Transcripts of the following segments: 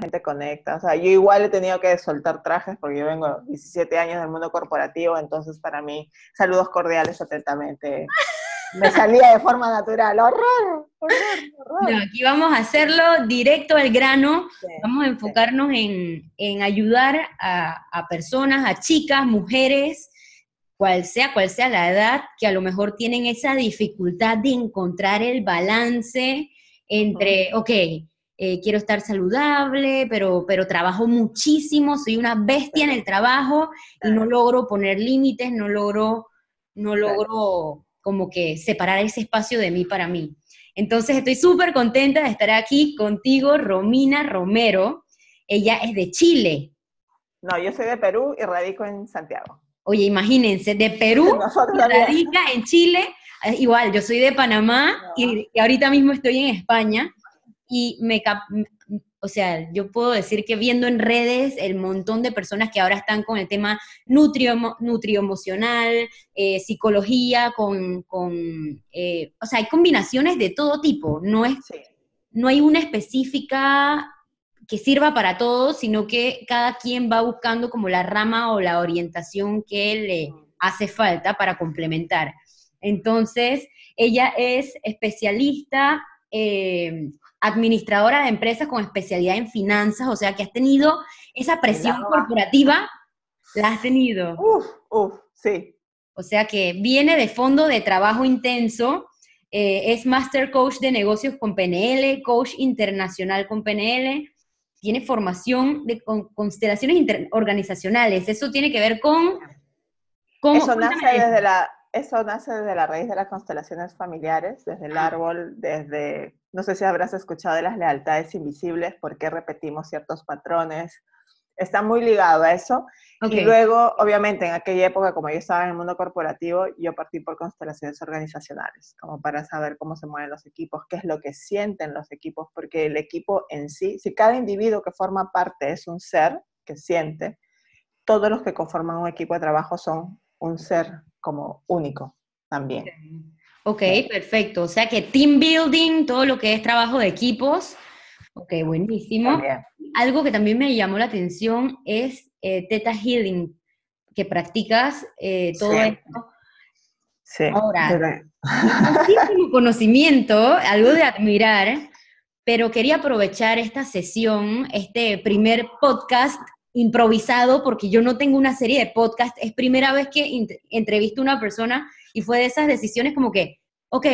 gente conecta. O sea, yo igual he tenido que soltar trajes porque yo vengo 17 años del mundo corporativo, entonces para mí, saludos cordiales atentamente. Me salía de forma natural. ¡Horror! ¡Horror! horror. aquí vamos a hacerlo directo al grano. vamos a enfocarnos en, en, ayudar a, a personas, a chicas, mujeres, cual sea, cual sea la edad, que a lo mejor tienen esa dificultad de encontrar el balance entre, ok, eh, quiero estar saludable, pero, pero trabajo muchísimo, soy una bestia en el trabajo y no logro poner límites, no logro, no logro como que separar ese espacio de mí para mí. Entonces estoy súper contenta de estar aquí contigo, Romina Romero. Ella es de Chile. No, yo soy de Perú y radico en Santiago. Oye, imagínense, de Perú, radica en Chile, eh, igual, yo soy de Panamá y, ahorita mismo estoy en España y me, o sea, yo puedo decir que viendo en redes el montón de personas que ahora están con el tema nutrio, nutrioemocional, eh, psicología, con, eh, o sea, hay combinaciones de todo tipo, no es, no hay una específica que sirva para todos, sino que cada quien va buscando como la rama o la orientación que le hace falta para complementar. Entonces, ella es especialista, eh, administradora de empresas con especialidad en finanzas, o sea que has tenido esa presión corporativa, la has tenido. Uf, uf, sí. O sea que viene de fondo de trabajo intenso, eh, es Master Coach de negocios con PNL, Coach Internacional con PNL, tiene formación de constelaciones organizacionales. Eso tiene que ver con... eso, nace desde la, eso nace desde la raíz de las constelaciones familiares, desde el ah. árbol, desde, no sé si habrás escuchado de las lealtades invisibles, por qué repetimos ciertos patrones, está muy ligado a eso. Y luego, obviamente, en aquella época, como yo estaba en el mundo corporativo, yo partí por constelaciones organizacionales, como para saber cómo se mueven los equipos, qué es lo que sienten los equipos, porque el equipo en sí, si cada individuo que forma parte es un ser que siente, todos los que conforman un equipo de trabajo son un ser como único también. Ok, perfecto. O sea que team building, todo lo que es trabajo de equipos, Ok, buenísimo. Algo que también me llamó la atención es eh, Theta Healing, que practicas eh, todo esto. Sí. Ahora, muchísimo conocimiento, algo de admirar, pero quería aprovechar esta sesión, este primer podcast improvisado, porque yo no tengo una serie de podcasts, es primera vez que entrevisto a una persona y fue de esas decisiones como que, ok,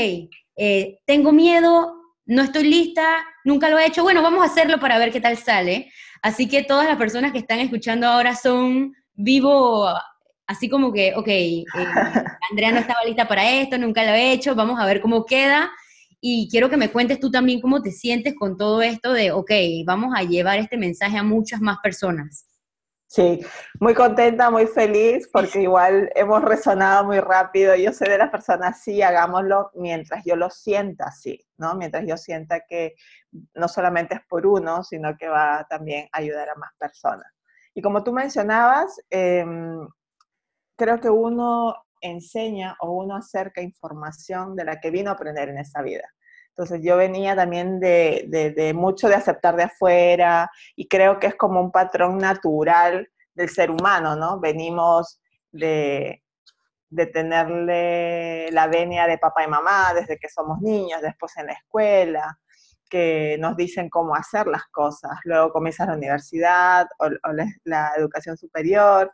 eh, tengo miedo, no estoy lista, nunca lo he hecho, bueno, vamos a hacerlo para ver qué tal sale. Así que todas las personas que están escuchando ahora son vivo, así como que, ok, eh, Andrea no estaba lista para esto, nunca lo he hecho, vamos a ver cómo queda. Y quiero que me cuentes tú también cómo te sientes con todo esto de, ok, vamos a llevar este mensaje a muchas más personas. Sí, muy contenta, muy feliz, porque igual hemos resonado muy rápido. Yo soy de las personas, sí, hagámoslo mientras yo lo sienta así, ¿no? Mientras yo sienta que no solamente es por uno, sino que va también a ayudar a más personas. Y como tú mencionabas, em, creo que uno enseña o uno acerca información de la que vino a aprender en esta vida. Entonces yo venía también de, mucho de aceptar de afuera y creo que es como un patrón natural del ser humano, ¿no? Venimos de, tenerle la venia de papá y mamá desde que somos niños, después en la escuela, que nos dicen cómo hacer las cosas. Luego comienza la universidad o, la, educación superior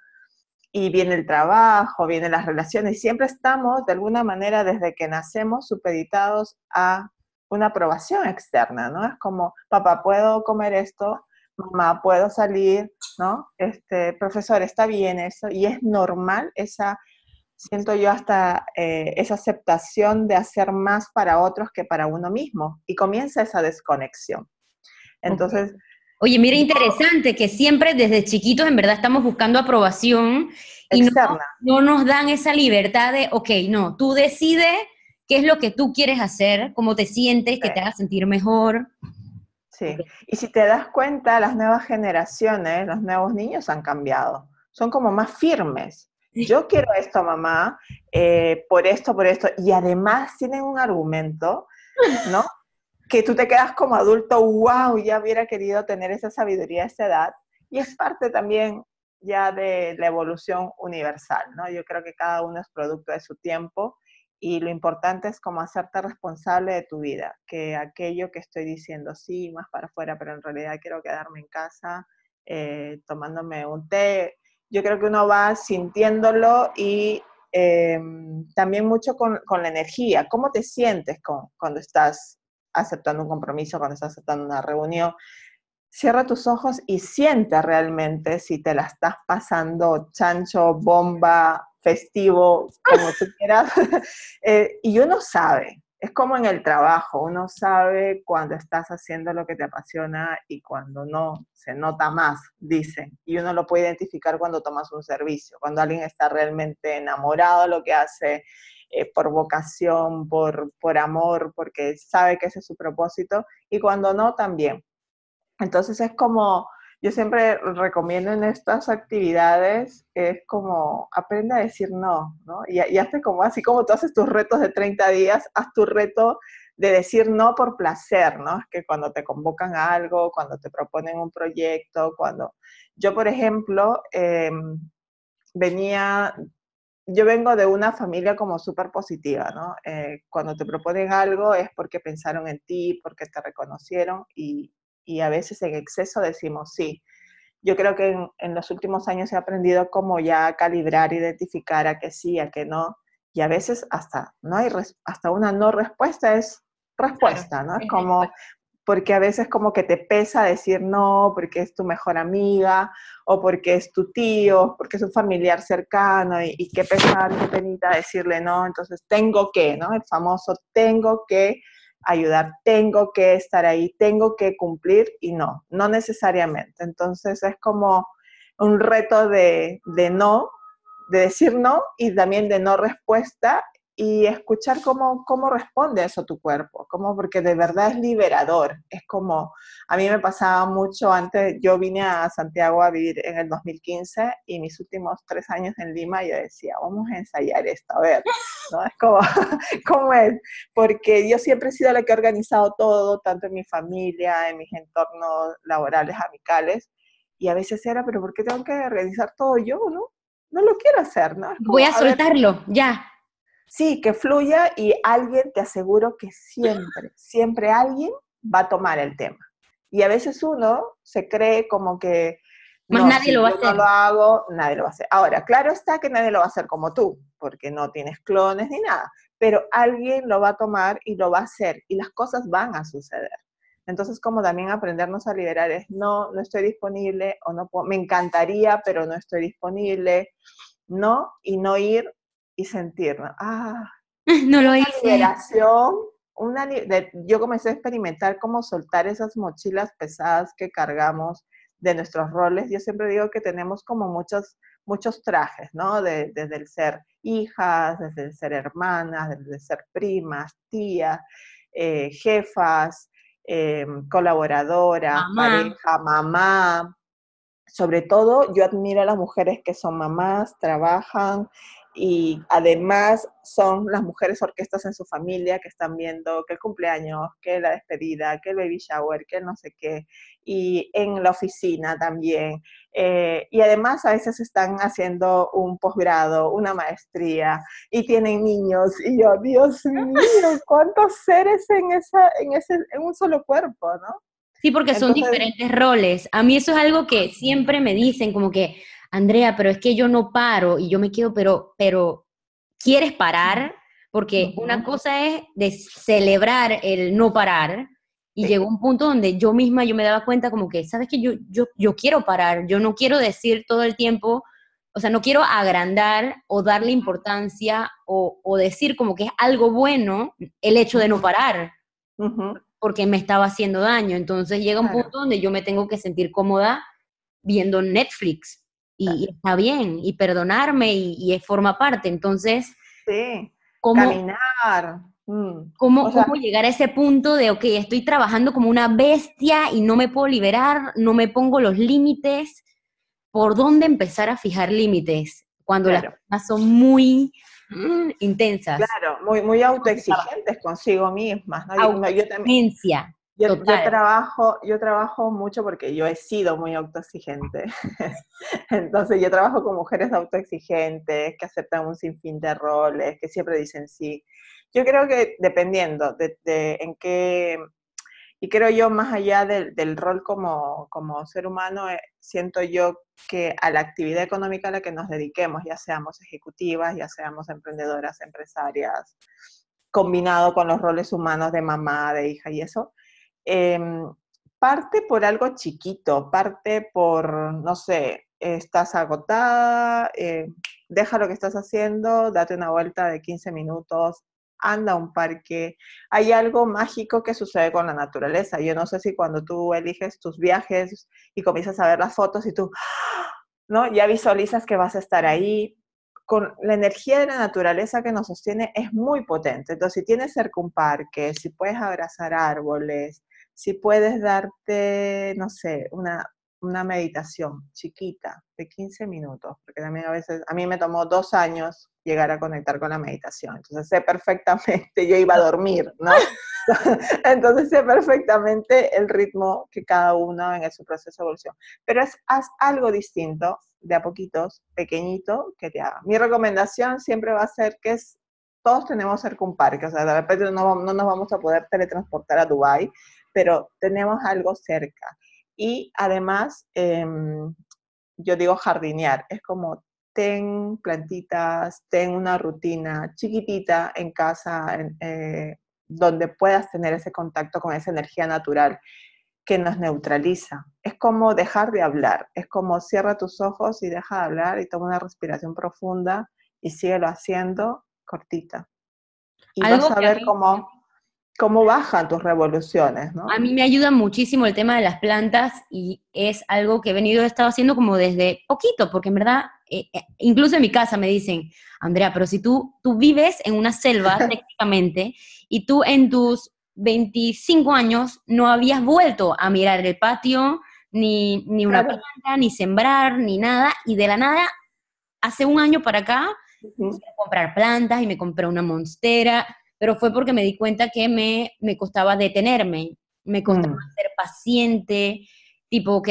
y viene el trabajo, vienen las relaciones. Siempre estamos, de alguna manera, desde que nacemos, supeditados a una aprobación externa, ¿no? Es como, papá, ¿puedo comer esto? Mamá, ¿puedo salir? ¿No? Este, profesor, ¿está bien eso? Y es normal esa, siento yo hasta eh, esa aceptación de hacer más para otros que para uno mismo. Y comienza esa desconexión. Entonces... Oye, mira, interesante que siempre desde chiquitos en verdad estamos buscando aprobación y no, no, nos dan esa libertad de, ok, no, tú decides qué es lo que tú quieres hacer, cómo te sientes, que te haga sentir mejor. Sí, y si te das cuenta, las nuevas generaciones, los nuevos niños han cambiado, son como más firmes. Yo quiero esto, mamá, eh, por esto, por esto, y además tienen un argumento, ¿no? que tú te quedas como adulto, wow, ya hubiera querido tener esa sabiduría a esa edad. Y es parte también ya de la evolución universal, ¿no? Yo creo que cada uno es producto de su tiempo y lo importante es como hacerte responsable de tu vida, que aquello que estoy diciendo, sí, más para afuera, pero en realidad quiero quedarme en casa eh, tomándome un té. Yo creo que uno va sintiéndolo y em, también mucho con, con, la energía. ¿Cómo te sientes con, cuando estás aceptando un compromiso, cuando estás aceptando una reunión? Cierra tus ojos y siente realmente si te la estás pasando chancho, bomba, festivo, como tú quieras. Eh, y uno sabe, es como en el trabajo, uno sabe cuando estás haciendo lo que te apasiona y cuando no, se nota más, dicen. Y uno lo puede identificar cuando tomas un servicio, cuando alguien está realmente enamorado de lo que hace, eh, por vocación, por, por amor, porque sabe que ese es su propósito, y cuando no, también. Entonces es como yo siempre recomiendo en estas actividades, es como aprende a decir no, ¿no? Y, y hazte como así como tú haces tus retos de 30 días, haz tu reto de decir no por placer, ¿no? Es que cuando te convocan a algo, cuando te proponen un proyecto, cuando... Yo, por ejemplo, em, venía, yo vengo de una familia como súper positiva, ¿no? Eh, cuando te proponen algo es porque pensaron en ti, porque te reconocieron y, y a veces en exceso decimos sí. Yo creo que en, los últimos años he aprendido cómo ya calibrar, identificar a que sí, a que no, y a veces hasta no hay hasta una no respuesta es respuesta, ¿no? Es como porque a veces como que te pesa decir no, porque es tu mejor amiga, o porque es tu tío, porque es un familiar cercano, y, y qué pesar, qué penita decirle no, entonces tengo que, ¿no? El famoso tengo que ayudar, tengo que estar ahí, tengo que cumplir y no, no necesariamente. Entonces es como un reto de, de no, de decir no y también de no respuesta y escuchar cómo, cómo responde eso tu cuerpo, como porque de verdad es liberador. Es como, a mí me pasaba mucho antes, yo vine a Santiago a vivir en el 2015 y mis últimos tres años en Lima yo decía, vamos a ensayar esto, a ver, ¿no? Es como, ¿cómo es? Porque yo siempre he sido la que ha organizado todo, tanto en mi familia, en mis entornos laborales, amicales, y a veces era, pero ¿por qué tengo que organizar todo yo, no? No lo quiero hacer, ¿no? Voy a soltarlo, ya Sí, que fluya y alguien, te aseguro que siempre, siempre alguien va a tomar el tema. Y a veces uno se cree como que... Más nadie lo va a hacer. no lo hago, nadie lo va a hacer. Ahora, claro está que nadie lo va a hacer como tú, porque no tienes clones ni nada, pero alguien lo va a tomar y lo va a hacer y las cosas van a suceder. Entonces, como también aprendernos a liberar es, no, no estoy disponible o no puedo, me encantaría, pero no estoy disponible, no, y no ir y sentir, ah, no lo hice. Liberación, una, yo comencé a experimentar cómo soltar esas mochilas pesadas que cargamos de nuestros roles. Yo siempre digo que tenemos como muchos, muchos trajes, ¿no? desde el ser hijas, desde el ser hermanas, desde el ser primas, tías, eh, jefas, eh, colaboradoras, pareja, mamá. Sobre todo, yo admiro a las mujeres que son mamás, trabajan, y además son las mujeres orquestas en su familia que están viendo que el cumpleaños, que la despedida, que el baby shower, que no sé qué, y en la oficina también. Eh, y además a veces están haciendo un posgrado, una maestría, y tienen niños, y yo, Dios mío, cuántos seres en, esa, en, ese, en un solo cuerpo, ¿no? Sí, porque son diferentes roles. A mí eso es algo que siempre me dicen, como que, Andrea, pero es que yo no paro y yo me quedo, pero, pero, ¿quieres parar? Porque una cosa es de celebrar el no parar y llegó un punto donde yo misma yo me daba cuenta como que, ¿sabes que yo, yo, yo quiero parar, yo no quiero decir todo el tiempo, o sea, no quiero agrandar o darle importancia o, o decir como que es algo bueno el hecho de no parar, porque me estaba haciendo daño. Entonces llega un punto donde yo me tengo que sentir cómoda viendo Netflix, y, está bien, y perdonarme y, forma parte. Entonces, sí. ¿cómo, caminar. Mm. ¿cómo, ¿Cómo llegar a ese punto de, ok, estoy trabajando como una bestia y no me puedo liberar, no me pongo los límites? ¿Por dónde empezar a fijar límites? Cuando las personas son muy mm, intensas. Claro, muy, muy autoexigentes consigo mismas. ¿no? Yo, también, yo, trabajo, yo trabajo mucho porque yo he sido muy autoexigente. Entonces yo trabajo con mujeres autoexigentes que aceptan un sinfín de roles, que siempre dicen sí. Yo creo que dependiendo de, en qué, y creo yo más allá del, del rol como, como, ser humano, eh, siento yo que a la actividad económica a la que nos dediquemos, ya seamos ejecutivas, ya seamos emprendedoras, empresarias, combinado con los roles humanos de mamá, de hija y eso, Em, parte por algo chiquito, parte por, no sé, estás agotada, eh, deja lo que estás haciendo, date una vuelta de 15 minutos, anda a un parque. Hay algo mágico que sucede con la naturaleza. Yo no sé si cuando tú eliges tus viajes y comienzas a ver las fotos y tú, ¿no? Ya visualizas que vas a estar ahí. Con la energía de la naturaleza que nos sostiene es muy potente. Entonces, si tienes cerca un parque, si puedes abrazar árboles, si puedes darte, no sé, una, una meditación chiquita de 15 minutos, porque también a veces, a mí me tomó dos años llegar a conectar con la meditación, entonces sé perfectamente, yo iba a dormir, ¿no? entonces sé perfectamente el ritmo que cada uno en su proceso de evolución, pero es, haz algo distinto de a poquitos, pequeñito, que te haga. Mi recomendación siempre va a ser que es, todos tenemos cerca un parque, o sea, de repente no, no nos vamos a poder teletransportar a Dubái, pero tenemos algo cerca. Y además, em, yo digo jardinear, es como ten plantitas, ten una rutina chiquitita en casa, eh, donde puedas tener ese contacto con esa energía natural que nos neutraliza. Es como dejar de hablar, es como cierra tus ojos y deja de hablar y toma una respiración profunda y síguelo haciendo cortita. Y vas a ver cómo cómo bajan tus revoluciones, ¿no? A mí me ayuda muchísimo el tema de las plantas y es algo que he venido, he estado haciendo como desde poquito, porque en verdad, eh, eh, incluso en mi casa me dicen, Andrea, pero si tú, tú vives en una selva técnicamente y tú en tus 25 años no habías vuelto a mirar el patio, ni, ni una planta, ni sembrar, ni nada, y de la nada, hace un año para acá, uh comprar plantas y me compré una monstera, pero fue porque me di cuenta que me, me costaba detenerme, me costaba mm. ser paciente, tipo, ok,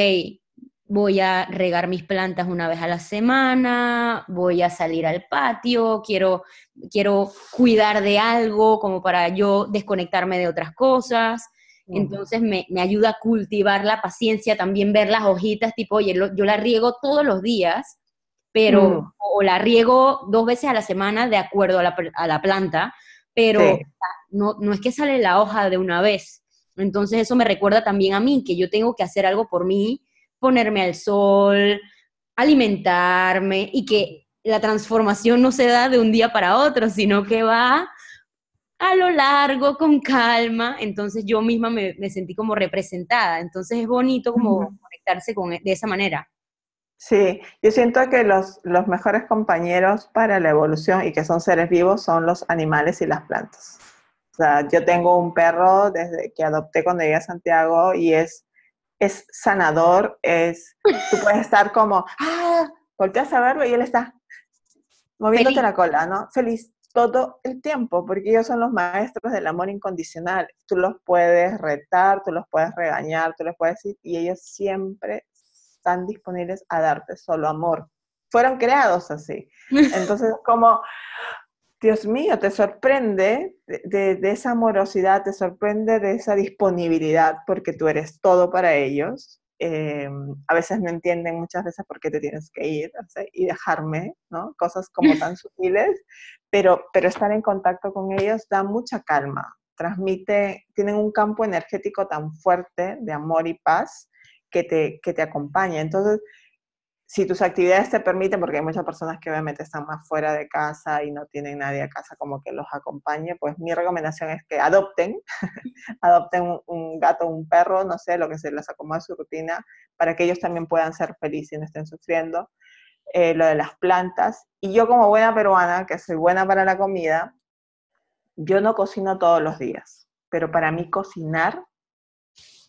voy a regar mis plantas una vez a la semana, voy a salir al patio, quiero, quiero cuidar de algo como para yo desconectarme de otras cosas. Entonces me, me, ayuda a cultivar la paciencia, también ver las hojitas, tipo, oye, yo la riego todos los días, pero, mm. o la riego dos veces a la semana de acuerdo a la, a la planta, pero no, no es que sale la hoja de una vez. Entonces eso me recuerda también a mí, que yo tengo que hacer algo por mí, ponerme al sol, alimentarme y que la transformación no se da de un día para otro, sino que va a lo largo, con calma. Entonces yo misma me, sentí como representada. Entonces es bonito como conectarse con, de esa manera. Sí, yo siento que los, los mejores compañeros para la evolución y que son seres vivos son los animales y las plantas. O sea, yo tengo un perro desde que adopté cuando llegué a Santiago y es, es sanador, es, tú puedes estar como, ah, volteas a verlo y él está moviéndote la cola, ¿no? Feliz todo el tiempo, porque ellos son los maestros del amor incondicional. Tú los puedes retar, tú los puedes regañar, tú les puedes decir, y ellos siempre están disponibles a darte solo amor. Fueron creados así. Entonces, como, Dios mío, te sorprende de, esa amorosidad, te sorprende de esa disponibilidad, porque tú eres todo para ellos. Eh, a veces no entienden muchas veces por qué te tienes que ir y dejarme, ¿no? Cosas como tan sutiles, pero, pero estar en contacto con ellos da mucha calma, transmite, tienen un campo energético tan fuerte de amor y paz que te, que te acompañe. Entonces, si tus actividades te permiten, porque hay muchas personas que obviamente están más fuera de casa y no tienen nadie a casa como que los acompañe, pues mi recomendación es que adopten, adopten un, gato, un perro, no sé, lo que se les acomode su rutina, para que ellos también puedan ser felices y no estén sufriendo. Eh, lo de las plantas. Y yo como buena peruana, que soy buena para la comida, yo no cocino todos los días, pero para mí cocinar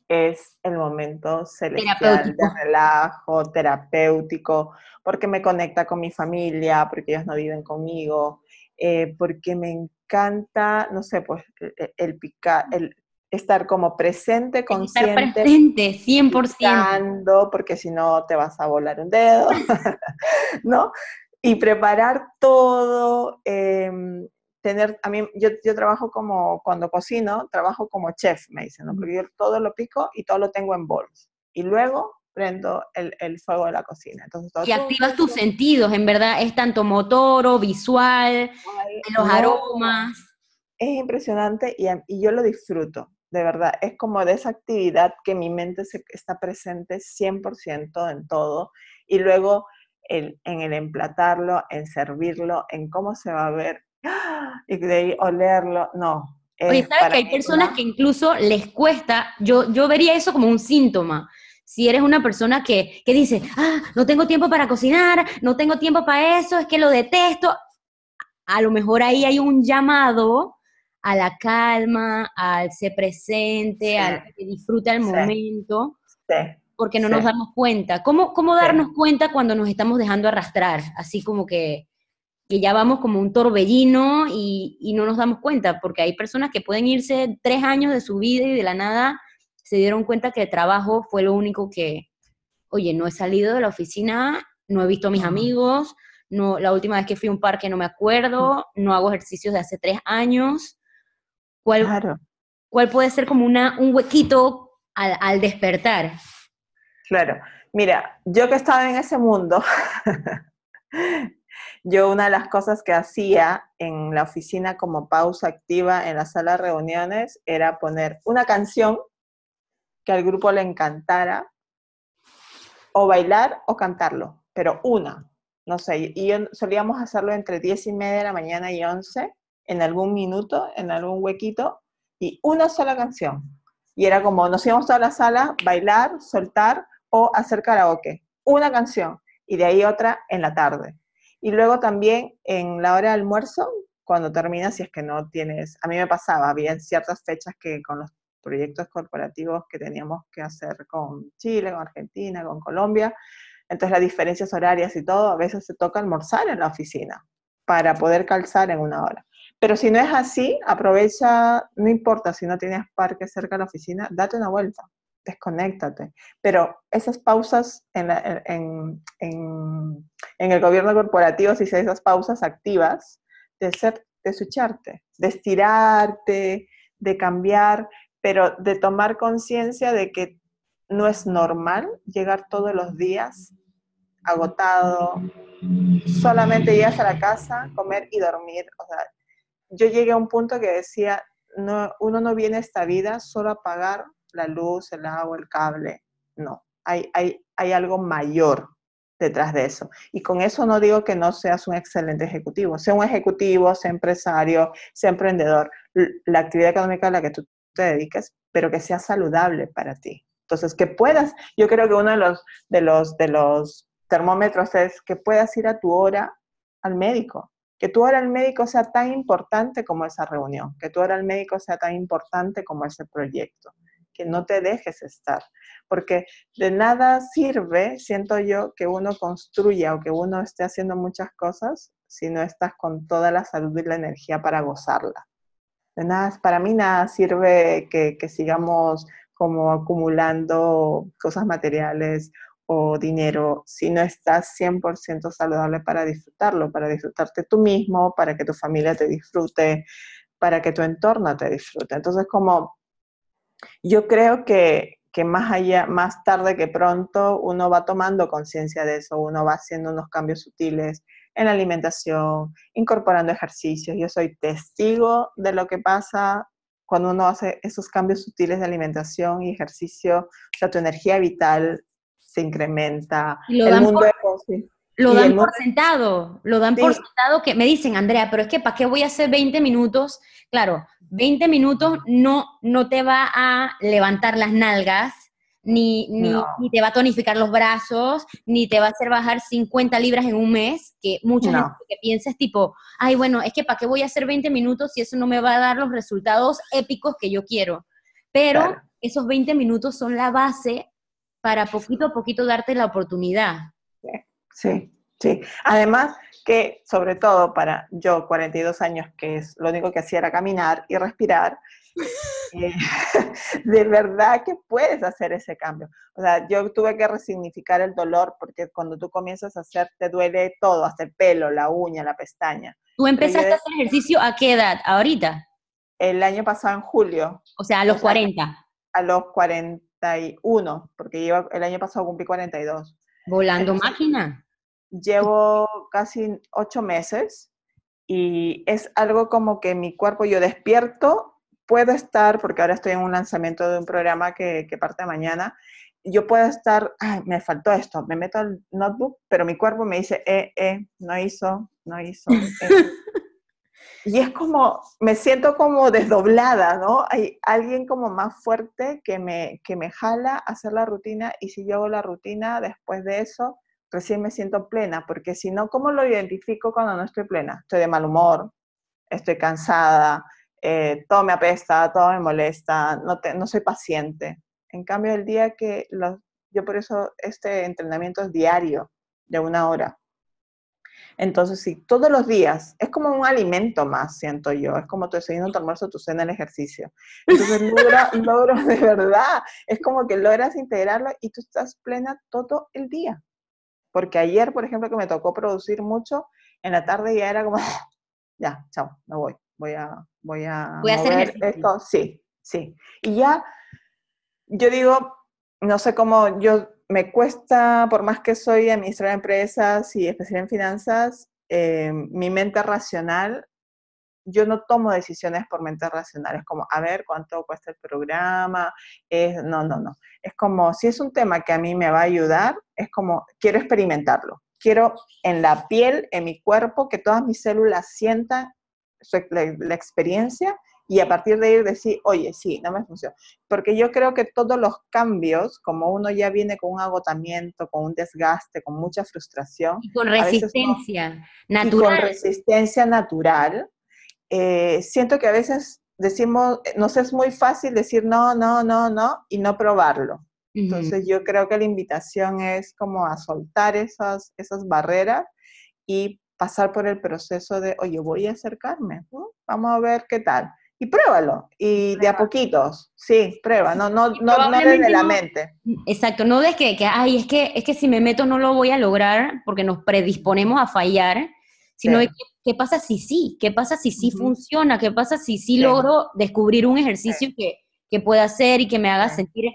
es el momento celestial de relajo, terapéutico, porque me conecta con mi familia, porque ellos no viven conmigo. eh, porque me encanta, no sé, pues e, e, el, picar, el estar como presente, consciente. Estar presente, 100%. Picando, porque si no te vas a volar un dedo, ¿no? Y preparar todo, em, tener, a mí, yo, yo, trabajo como, cuando cocino, trabajo como chef, me dicen, ¿no? Porque yo todo lo pico y todo lo tengo en bols. Y luego prendo el, el fuego de la cocina. Entonces, y activas tus sentidos, en verdad, es tanto motor o visual, los aromas. Es impresionante y, y, yo lo disfruto, de verdad. Es como de esa actividad que mi mente se, está presente 100% en todo. Y luego el, en el emplatarlo, en servirlo, en cómo se va a ver, y de ahí olerlo, no. Oye, ¿sabes que hay personas que incluso les cuesta? Yo, yo vería eso como un síntoma si eres una persona que, que dice, ah, no tengo tiempo para cocinar, no tengo tiempo para eso, es que lo detesto, a lo mejor ahí hay un llamado a la calma, al ser presente, al que disfruta el momento, porque no nos damos cuenta. ¿Cómo, cómo darnos cuenta cuando nos estamos dejando arrastrar? Así como que, que ya vamos como un torbellino y, y, no nos damos cuenta, porque hay personas que pueden irse tres años de su vida y de la nada se dieron cuenta que el trabajo fue lo único que, oye, no he salido de la oficina, no he visto a mis amigos, no, la última vez que fui a un parque no me acuerdo, no hago ejercicios de hace tres años. ¿Cuál, claro. ¿cuál puede ser como una, un huequito al, al despertar? Claro, mira, yo que estaba en ese mundo, yo una de las cosas que hacía en la oficina como pausa activa en la sala de reuniones era poner una canción que al grupo le encantara, o bailar o cantarlo, pero una, no sé, y solíamos hacerlo entre 10 y media de la mañana y 11, en algún minuto, en algún huequito, y una sola canción. Y era como, nos íbamos a la sala, bailar, soltar o hacer karaoke. Una canción, y de ahí otra en la tarde. Y luego también en la hora de almuerzo, cuando terminas, si es que no tienes, a mí me pasaba, había ciertas fechas que con los proyectos corporativos que teníamos que hacer con Chile, con Argentina, con Colombia. Entonces las diferencias horarias y todo, a veces se toca almorzar en la oficina para poder calzar en una hora. Pero si no es así, aprovecha, no importa si no tienes parque cerca de la oficina, date una vuelta, desconéctate. Pero esas pausas en, el gobierno corporativo, si se esas pausas activas, de ser, de escucharte, de estirarte, de cambiar, pero de tomar conciencia de que no es normal llegar todos los días agotado, solamente llegas a la casa, comer y dormir. O sea, yo llegué a un punto que decía, no, uno no viene a esta vida solo a pagar la luz, el agua, el cable. No, hay, hay, hay algo mayor detrás de eso. Y con eso no digo que no seas un excelente ejecutivo. Sea un ejecutivo, sea empresario, sea emprendedor. La actividad económica a la que tú te dediques, pero que sea saludable para ti. Entonces, que puedas, yo creo que uno de los, de los, de los termómetros es que puedas ir a tu hora al médico, que tu hora al médico sea tan importante como esa reunión, que tu hora al médico sea tan importante como ese proyecto, que no te dejes estar, porque de nada sirve, siento yo, que uno construya o que uno esté haciendo muchas cosas si no estás con toda la salud y la energía para gozarla nada, para mí nada sirve que, sigamos como acumulando cosas materiales o dinero si no estás 100% saludable para disfrutarlo, para disfrutarte tú mismo, para que tu familia te disfrute, para que tu entorno te disfrute. Entonces, como yo creo que, que más allá, más tarde que pronto, uno va tomando conciencia de eso, uno va haciendo unos cambios sutiles en la alimentación, incorporando ejercicios. Yo soy testigo de lo que pasa cuando uno hace esos cambios sutiles de alimentación y ejercicio, o sea, tu energía vital se incrementa. Lo el mundo lo dan por sentado, lo dan por sentado que me dicen, Andrea, pero es que ¿para qué voy a hacer 20 minutos? Claro, 20 minutos no, no te va a levantar las nalgas, ni, ni, ni, te va a tonificar los brazos, ni te va a hacer bajar 50 libras en un mes, que mucha gente que piensa es tipo, ay, bueno, es que ¿para qué voy a hacer 20 minutos si eso no me va a dar los resultados épicos que yo quiero? Pero esos 20 minutos son la base para poquito a poquito darte la oportunidad. Sí, Sí, además que sobre todo para yo, 42 años, que es lo único que hacía era caminar y respirar, eh, de verdad que puedes hacer ese cambio. O sea, yo tuve que resignificar el dolor porque cuando tú comienzas a hacer, te duele todo, hasta el pelo, la uña, la pestaña. ¿Tú empezaste a hacer ejercicio a qué edad? ¿Ahorita? El año pasado, en julio. O sea, a los 40. A los 41, porque yo el año pasado cumplí 42. ¿Volando máquina? Llevo casi ocho meses y es algo como que mi cuerpo, yo despierto, puedo estar, porque ahora estoy en un lanzamiento de un programa que, que parte mañana, yo puedo estar, ay, me faltó esto, me meto al notebook, pero mi cuerpo me dice, eh, eh, no hizo, no hizo. Eh. y es como, me siento como desdoblada, ¿no? Hay alguien como más fuerte que me, que me jala a hacer la rutina y si yo hago la rutina después de eso, recién me siento plena, porque si no, ¿cómo lo identifico cuando no estoy plena? Estoy de mal humor, estoy cansada, eh, todo me apesta, todo me molesta, no, no soy paciente. En cambio, el día que los, yo por eso este entrenamiento es diario, de una hora. Entonces, sí, todos los días, es como un alimento más, siento yo, es como tu desayuno, tu almuerzo, tu cena, el ejercicio. Entonces, logro, de verdad, es como que logras integrarlo y tú estás plena todo el día. Porque ayer, por ejemplo, que me tocó producir mucho, en la tarde ya era como, ya, chao, me voy, voy a, voy a, voy a hacer esto, sí, sí. Y ya yo digo, no sé cómo, yo me cuesta, por más que soy administradora de empresas y especial en finanzas, eh, mi mente racional, yo no tomo decisiones por mente racional, es como, a ver cuánto cuesta el programa, es, no, no, no, es como, si es un tema que a mí me va a ayudar, es como, quiero experimentarlo, quiero en la piel, en mi cuerpo, que todas mis células sientan la experiencia y a partir de ahí decir, oye, sí, no me funciona. Porque yo creo que todos los cambios, como uno ya viene con un agotamiento, con un desgaste, con mucha frustración. Y con resistencia natural. con resistencia natural, eh, siento que a veces decimos, nos es muy fácil decir no, no, no, no y no probarlo. Entonces yo creo que la invitación es como a soltar esas, esas barreras y pasar por el proceso de, oye, voy a acercarme, vamos a ver qué tal y pruébalo. Y de a poquitos, sí, prueba, no, no, no, no desde la mente. Exacto, no de que, que, ay, es que, es que si me meto no lo voy a lograr porque nos predisponemos a fallar, sino de qué pasa si sí, qué pasa si sí funciona, qué pasa si sí, logro descubrir un ejercicio que, que pueda hacer y que me haga sentir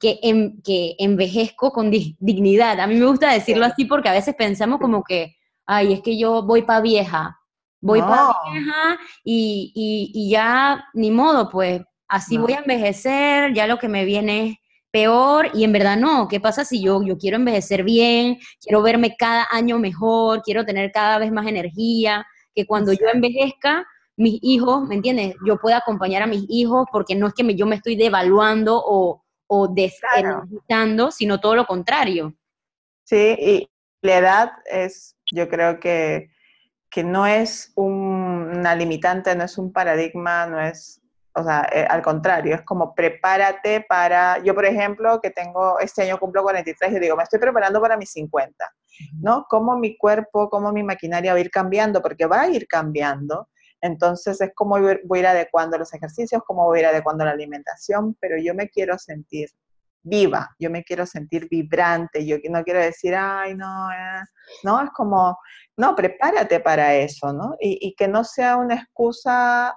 que, que envejezco con dignidad. A mí me gusta decirlo así porque a veces pensamos como que, ay, es que yo voy para vieja, Voy para vieja y, ya ni modo, pues así voy a envejecer, ya lo que me viene es peor y en verdad no. ¿Qué pasa si yo, yo quiero envejecer bien, quiero verme cada año mejor, quiero tener cada vez más energía, que cuando yo envejezca, mis hijos, ¿me entiendes? Yo pueda acompañar a mis hijos porque no es que yo me estoy devaluando o, o sino todo lo contrario. Sí, y la edad es, yo creo que que no es una limitante, no es un paradigma, no es, o sea, eh, al contrario, es como prepárate para, yo por ejemplo, que tengo, este año cumplo 43, yo digo, me estoy preparando para mis 50, ¿no? Cómo mi cuerpo, cómo mi maquinaria va a ir cambiando, porque va a ir cambiando. Entonces es como voy a ir adecuando los ejercicios, cómo voy a ir adecuando la alimentación, pero yo me quiero sentir viva, yo me quiero sentir vibrante, yo no quiero decir, ay, no, eh", no, es como, no, prepárate para eso, ¿no? Y, que no sea una excusa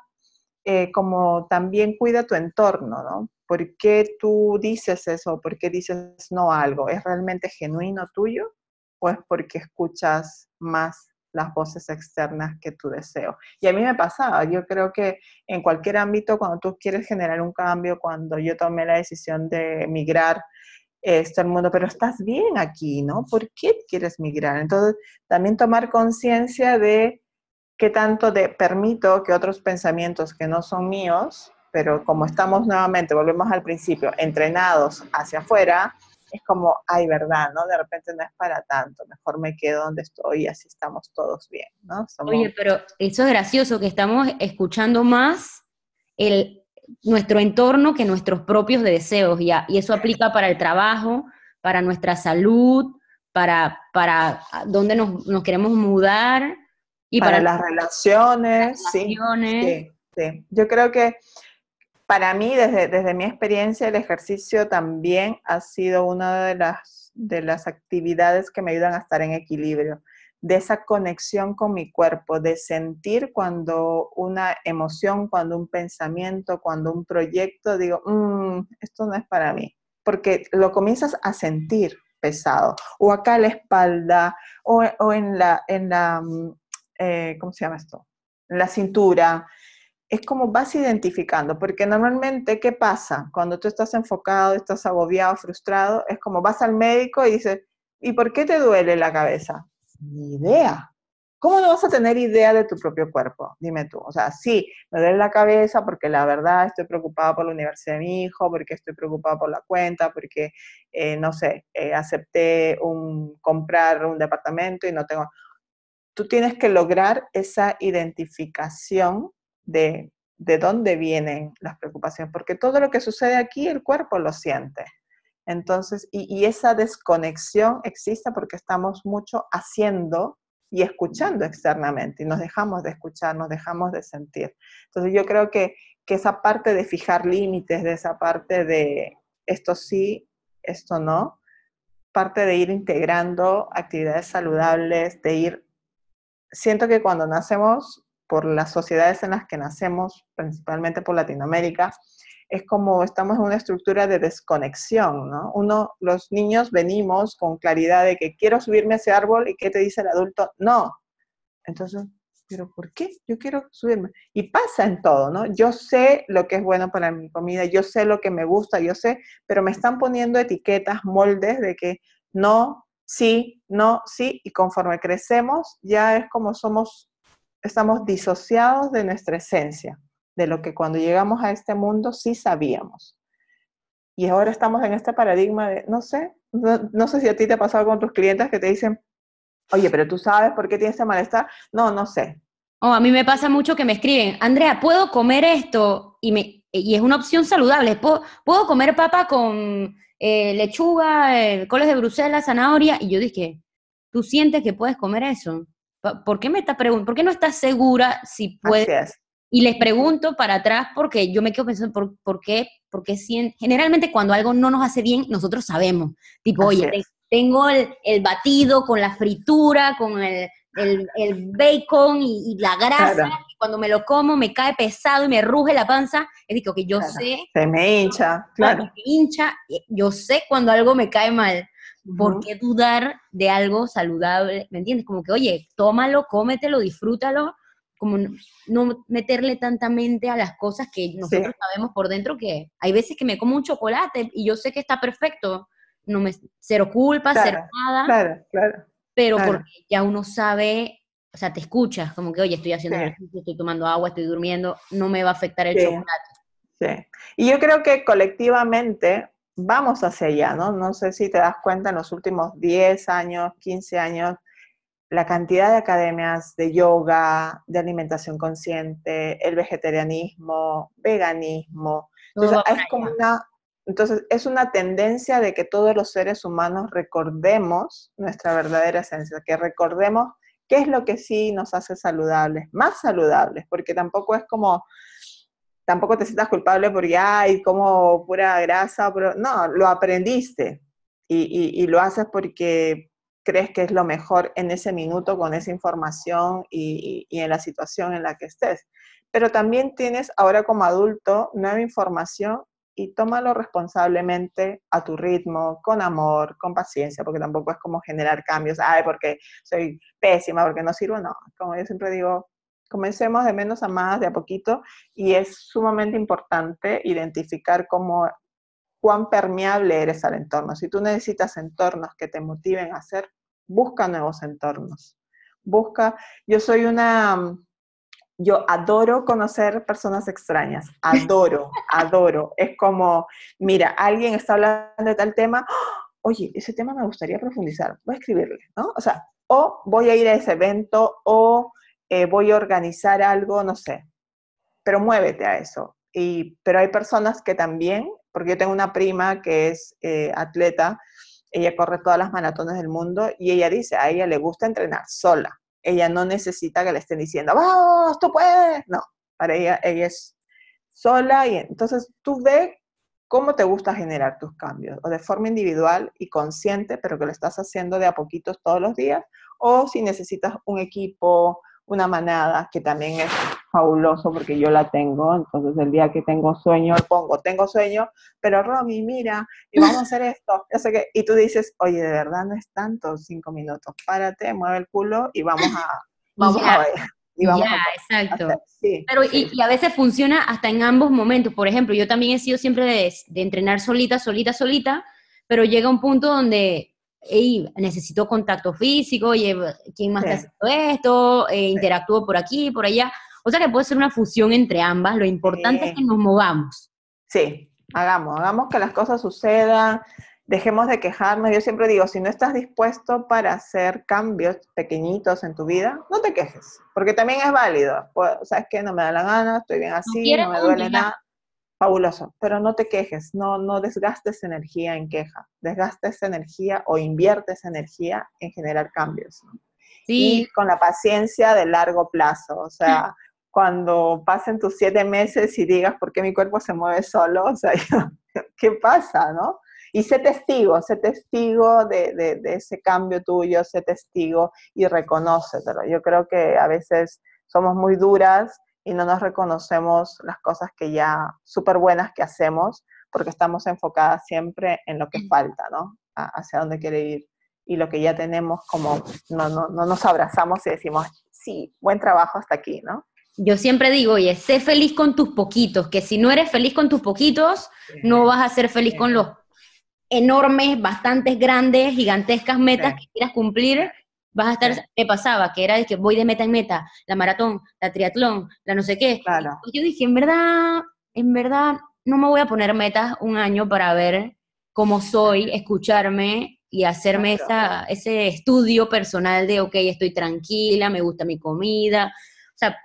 eh, como también cuida tu entorno, ¿no? ¿Por qué tú dices eso? ¿Por qué dices no algo? ¿Es realmente genuino tuyo o es porque escuchas más las voces externas que tu deseo. Y a mí me pasaba, yo creo que en cualquier ámbito, cuando tú quieres generar un cambio, cuando yo tomé la decisión de emigrar, este, el mundo, pero estás bien aquí, ¿no? ¿Por qué quieres migrar? Entonces, también tomar conciencia de qué tanto de, permito que otros pensamientos que no son míos, pero como estamos nuevamente, volvemos al principio, entrenados hacia afuera, es como, ay, verdad, ¿no? De repente no es para tanto, mejor me quedo donde estoy y así estamos todos bien, ¿no? Oye, pero eso es gracioso, que estamos escuchando más el, nuestro entorno que nuestros propios deseos, ya, y eso aplica para el trabajo, para nuestra salud, para, para dónde nos, nos queremos mudar y para, las relaciones, Sí, sí, Yo creo que para mí, desde, desde mi experiencia, el ejercicio también ha sido una de las, de las actividades que me ayudan a estar en equilibrio de esa conexión con mi cuerpo, de sentir cuando una emoción, cuando un pensamiento, cuando un proyecto, digo, mm, esto no es para mí, porque lo comienzas a sentir pesado, o acá la espalda, o, en la, en la mm, eh, ¿cómo se llama esto? La cintura. Es como vas identificando, porque normalmente, ¿qué pasa? Cuando tú estás enfocado, estás agobiado, frustrado, es como vas al médico y dices, ¿y por qué te duele la cabeza? Ni idea. ¿Cómo no vas a tener idea de tu propio cuerpo? Dime tú. O sea, sí, me duele la cabeza porque la verdad estoy preocupada por la universidad de mi hijo, porque estoy preocupada por la cuenta, porque, eh, no sé, eh, acepté un, comprar un departamento y no tengo... Tú tienes que lograr esa identificación de, de dónde vienen las preocupaciones, porque todo lo que sucede aquí el cuerpo lo siente. Entonces, y, esa desconexión existe porque estamos mucho haciendo y escuchando externamente y nos dejamos de escuchar, nos dejamos de sentir. Entonces yo creo que, que esa parte de fijar límites, de esa parte de esto sí, esto no, parte de ir integrando actividades saludables, de ir, siento que cuando nacemos, por las sociedades en las que nacemos, principalmente por Latinoamérica, es como estamos en una estructura de desconexión, ¿no? Uno, los niños venimos con claridad de que quiero subirme a ese árbol y ¿qué te dice el adulto? No. Entonces, ¿pero por qué? Yo quiero subirme. Y pasa en todo, ¿no? Yo sé lo que es bueno para mi comida, yo sé lo que me gusta, yo sé, pero me están poniendo etiquetas, moldes de que no, sí, no, sí, y conforme crecemos ya es como somos, estamos disociados de nuestra esencia de lo que cuando llegamos a este mundo sí sabíamos. Y ahora estamos en este paradigma de, no sé, no, sé si a ti te ha pasado con tus clientes que te dicen, oye, pero tú sabes por qué tienes este malestar. No, no sé. Oh, a mí me pasa mucho que me escriben, Andrea, ¿puedo comer esto? Y, me, y es una opción saludable. ¿Puedo, ¿puedo comer papa con eh, lechuga, eh, coles de Bruselas, zanahoria? Y yo dije, ¿tú sientes que puedes comer eso? ¿Por qué me? ¿Por qué no estás segura si puedes? Y les pregunto para atrás porque yo me quedo pensando, ¿por, por qué? Porque si, generalmente cuando algo no nos hace bien, nosotros sabemos. Tipo, oye, tengo el, el, batido con la fritura, con el, el, el bacon y, la grasa, y cuando me lo como me cae pesado y me ruge la panza. Es que yo sé. Se me hincha, claro. Me hincha, yo sé cuando algo me cae mal. ¿Por qué dudar de algo saludable? ¿Me entiendes? Como que, oye, tómalo, cómetelo, disfrútalo, como no meterle tanta mente a las cosas que nosotros sabemos por dentro que hay veces que me como un chocolate y yo sé que está perfecto, no me cero culpa, cero nada. Claro, claro. Pero porque ya uno sabe, o sea, te escuchas, como que, oye, estoy haciendo ejercicio, estoy tomando agua, estoy durmiendo, no me va a afectar el chocolate. Sí. Y yo creo que colectivamente vamos hacia allá, ¿no? No sé si te das cuenta en los últimos 10 años, 15 años, la cantidad de academias de yoga, de alimentación consciente, el vegetarianismo, veganismo. Entonces, es como una, entonces, es una tendencia de que todos los seres humanos recordemos nuestra verdadera esencia, que recordemos qué es lo que sí nos hace saludables, más saludables, porque tampoco es como, tampoco te sientas culpable porque hay como pura grasa, pero no, lo aprendiste y lo haces porque crees que es lo mejor en ese minuto con esa información y, en la situación en la que estés. Pero también tienes ahora como adulto nueva información y tómalo responsablemente a tu ritmo, con amor, con paciencia, porque tampoco es como generar cambios, ay, porque soy pésima, porque no sirvo, no. Como yo siempre digo, comencemos de menos a más, de a poquito, y es sumamente importante identificar cómo cuán permeable eres al entorno. Si tú necesitas entornos que te motiven a hacer, busca nuevos entornos. Busca, yo soy una, yo adoro conocer personas extrañas, adoro, adoro. Es como, mira, alguien está hablando de tal tema, oye, ese tema me gustaría profundizar, voy a escribirle, ¿no? O sea, o voy a ir a ese evento o eh, voy a organizar algo, no sé, pero muévete a eso. Y, pero hay personas que también porque yo tengo una prima que es eh, atleta, ella corre todas las maratones del mundo y ella dice, a ella le gusta entrenar sola. Ella no necesita que le estén diciendo, vamos, tú puedes. No, para ella, ella es sola y entonces tú ve cómo te gusta generar tus cambios, o de forma individual y consciente, pero que lo estás haciendo de a poquitos todos los días, o si necesitas un equipo, una manada, que también es fabuloso porque yo la tengo, entonces el día que tengo sueño, pongo, tengo sueño, pero Romy, mira, y vamos a hacer esto, sé que, y tú dices, oye, de verdad no es tanto, cinco minutos, párate, mueve el culo y vamos a, vamos a ver. Y vamos ya, exacto. Pero Y, a veces funciona hasta en ambos momentos. Por ejemplo, yo también he sido siempre de, de entrenar solita, solita, solita, pero llega un punto donde hey, necesito contacto físico, oye, ¿quién más está haciendo esto? Eh, interactúo por aquí, por allá. O sea que puede ser una fusión entre ambas, lo importante es que nos movamos. Sí, hagamos, hagamos que las cosas sucedan, dejemos de quejarnos. Yo siempre digo, si no estás dispuesto para hacer cambios pequeñitos en tu vida, no te quejes, porque también es válido. Pues, ¿Sabes qué? No me da la gana, estoy bien así, no, me duele nada fabuloso, pero no te quejes, no, no desgastes energía en queja, desgastes energía o inviertes energía en generar cambios. Sí. Y con la paciencia de largo plazo, o sea, cuando pasen tus siete meses y digas, ¿por qué mi cuerpo se mueve solo? O sea, ¿qué pasa, no? Y sé testigo, sé testigo de, de, de ese cambio tuyo, sé testigo y reconócetelo. Yo creo que a veces somos muy duras y no nos reconocemos las cosas que ya súper buenas que hacemos porque estamos enfocadas siempre en lo que mm. falta, ¿no? hacia dónde quiere ir. Y lo que ya tenemos, como no, no, no nos abrazamos y decimos, sí, buen trabajo hasta aquí, ¿no? Yo siempre digo, oye, sé feliz con tus poquitos, que si no eres feliz con tus poquitos, no vas a ser feliz con los enormes, bastantes grandes, gigantescas metas que quieras cumplir vas a estar, ¿qué pasaba? Que era de que voy de meta en meta, la maratón, la triatlón, la no sé qué. Y yo dije, en verdad, en verdad, no me voy a poner metas un año para ver cómo soy, escucharme y hacerme esa, ese estudio personal de, ok, estoy tranquila, me gusta mi comida. O sea,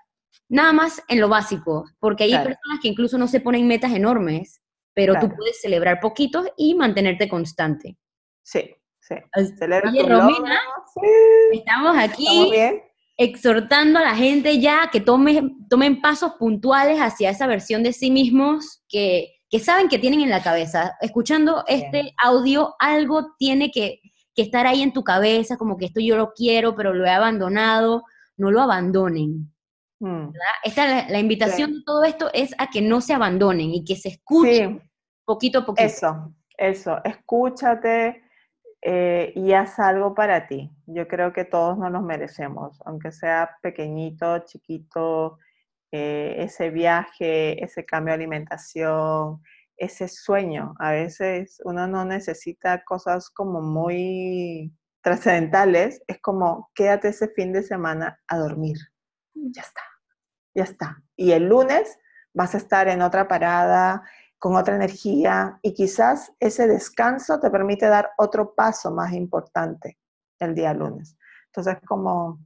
nada más en lo básico, porque hay personas que incluso no se ponen metas enormes, pero tú puedes celebrar poquitos y mantenerte constante. Sí, Oye, Romina, estamos aquí exhortando a la gente ya que tome, tomen pasos puntuales hacia esa versión de sí mismos que, saben que tienen en la cabeza. Escuchando este audio, algo tiene que, estar ahí en tu cabeza, como que esto yo lo quiero, pero lo he abandonado. No lo abandonen. Mm. Esta, la, invitación de todo esto es a que no se abandonen y que se escuchen poquito a poquito. Eso, eso, escúchate, eh, y haz algo para ti. Yo creo que todos nos los merecemos, aunque sea pequeñito, chiquito, eh, ese viaje, ese cambio de alimentación, ese sueño. A veces uno no necesita cosas como muy trascendentales, es como quédate ese fin de semana a dormir. Ya está, ya está. Y el lunes vas a estar en otra parada, con otra energía y quizás ese descanso te permite dar otro paso más importante el día lunes. Entonces, como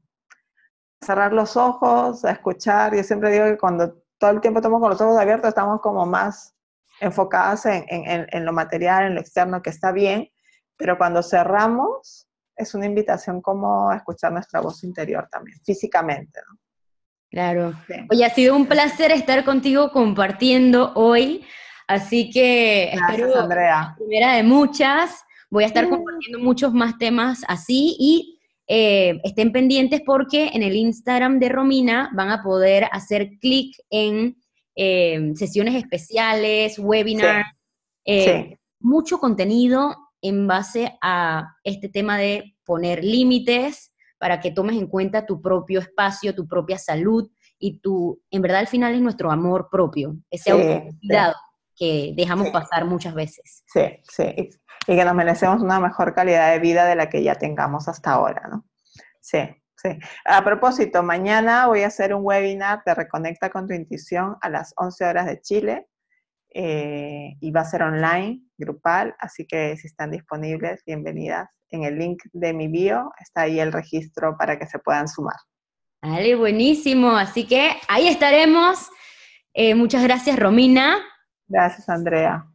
cerrar los ojos, escuchar. Yo siempre digo que cuando todo el tiempo estamos con los ojos abiertos, estamos como más enfocadas en, en, lo material, en lo externo, que está bien, pero cuando cerramos, es una invitación como a escuchar nuestra voz interior también, físicamente. ¿no? Claro. Oye, ha sido un placer estar contigo compartiendo hoy. Así que espero Andrea. primera de muchas. Voy a estar compartiendo muchos más temas así y eh, estén pendientes porque en el Instagram de Romina van a poder hacer clic en eh, sesiones especiales, webinars, eh, mucho contenido en base a este tema de poner límites para que tomes en cuenta tu propio espacio, tu propia salud y tu, en verdad al final es nuestro amor propio, ese autocuidado que dejamos pasar muchas veces. Sí, sí, y que nos merecemos una mejor calidad de vida de la que ya tengamos hasta ahora, ¿no? Sí, sí. A propósito, mañana voy a hacer un webinar de Reconecta con tu intuición a las 11 horas de Chile eh, y va a ser online, grupal, así que si están disponibles, bienvenidas. En el link de mi bio está ahí el registro para que se puedan sumar. Vale, buenísimo. Así que ahí estaremos. Eh, muchas gracias, Romina. Gracias, Andrea.